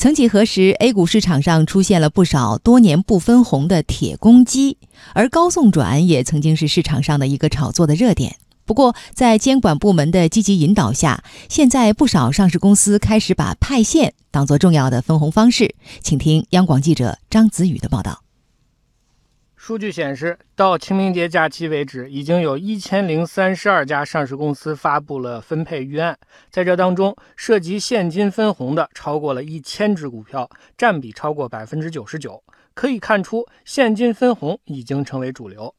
曾几何时，A 股市场上出现了不少多年不分红的铁公鸡，而高送转也曾经是市场上的一个炒作的热点。不过，在监管部门的积极引导下，现在不少上市公司开始把派现当作重要的分红方式。请听央广记者张子宇的报道。数据显示，到清明节假期为止，已经有一千零三十二家上市公司发布了分配预案。在这当中，涉及现金分红的超过了一千只股票，占比超过百分之九十九。可以看出，现金分红已经成为主流。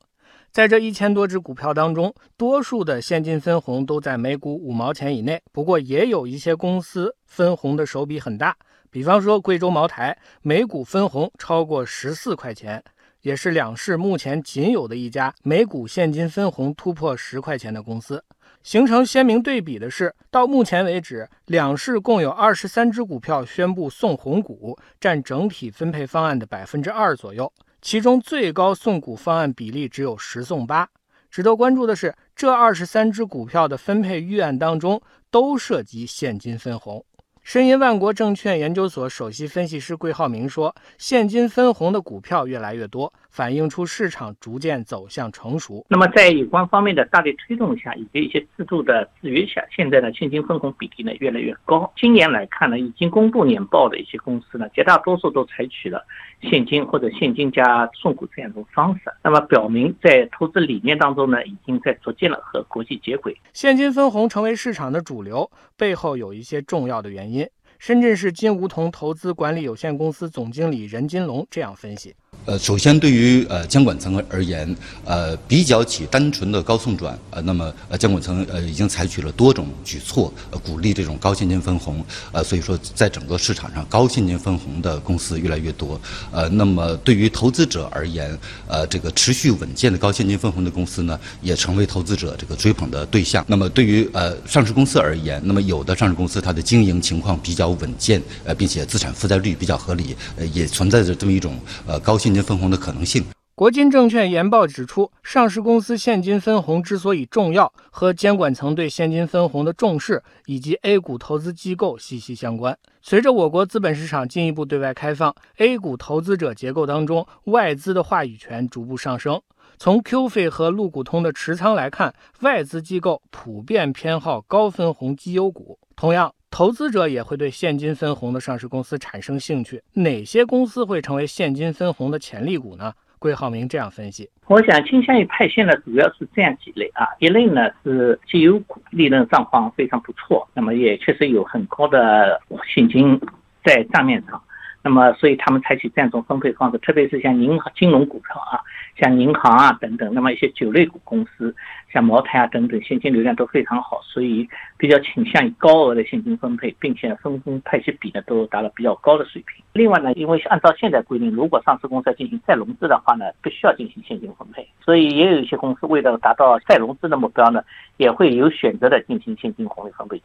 在这一千多只股票当中，多数的现金分红都在每股五毛钱以内。不过，也有一些公司分红的手笔很大，比方说贵州茅台，每股分红超过十四块钱。也是两市目前仅有的一家每股现金分红突破十块钱的公司。形成鲜明对比的是，到目前为止，两市共有二十三只股票宣布送红股，占整体分配方案的百分之二左右。其中最高送股方案比例只有十送八。值得关注的是，这二十三只股票的分配预案当中都涉及现金分红。申银万国证券研究所首席分析师桂浩明说：“现金分红的股票越来越多，反映出市场逐渐走向成熟。那么，在有关方面的大力推动下，以及一些制度的制约下，现在呢，现金分红比例呢越来越高。今年来看呢，已经公布年报的一些公司呢，绝大多数都采取了现金或者现金加送股这样一种方式。那么，表明在投资理念当中呢，已经在逐渐的和国际接轨。现金分红成为市场的主流，背后有一些重要的原因。”深圳市金梧桐投资管理有限公司总经理任金龙这样分析。呃，首先对于呃监管层而言，呃，比较起单纯的高送转，呃，那么呃监管层呃已经采取了多种举措，呃，鼓励这种高现金分红，呃，所以说在整个市场上高现金分红的公司越来越多，呃，那么对于投资者而言，呃，这个持续稳健的高现金分红的公司呢，也成为投资者这个追捧的对象。那么对于呃上市公司而言，那么有的上市公司它的经营情况比较稳健，呃，并且资产负债率比较合理，呃，也存在着这么一种呃高现。现金分红的可能性。国金证券研报指出，上市公司现金分红之所以重要，和监管层对现金分红的重视以及 A 股投资机构息息相关。随着我国资本市场进一步对外开放，A 股投资者结构当中外资的话语权逐步上升。从 Q 费和陆股通的持仓来看，外资机构普遍偏好高分红绩优股。同样。投资者也会对现金分红的上市公司产生兴趣，哪些公司会成为现金分红的潜力股呢？桂浩明这样分析：我想倾向于派现的主要是这样几类啊，一类呢是绩优股，利润状况非常不错，那么也确实有很高的现金在账面上。那么，所以他们采取这样一种分配方式，特别是像银行、金融股票啊，像银行啊等等，那么一些酒类股公司，像茅台啊等等，现金流量都非常好，所以比较倾向于高额的现金分配，并且分红派息比呢都达到比较高的水平。另外呢，因为按照现在规定，如果上市公司要进行再融资的话呢，必须要进行现金分配，所以也有一些公司为了达到再融资的目标呢，也会有选择的进行现金红利分配。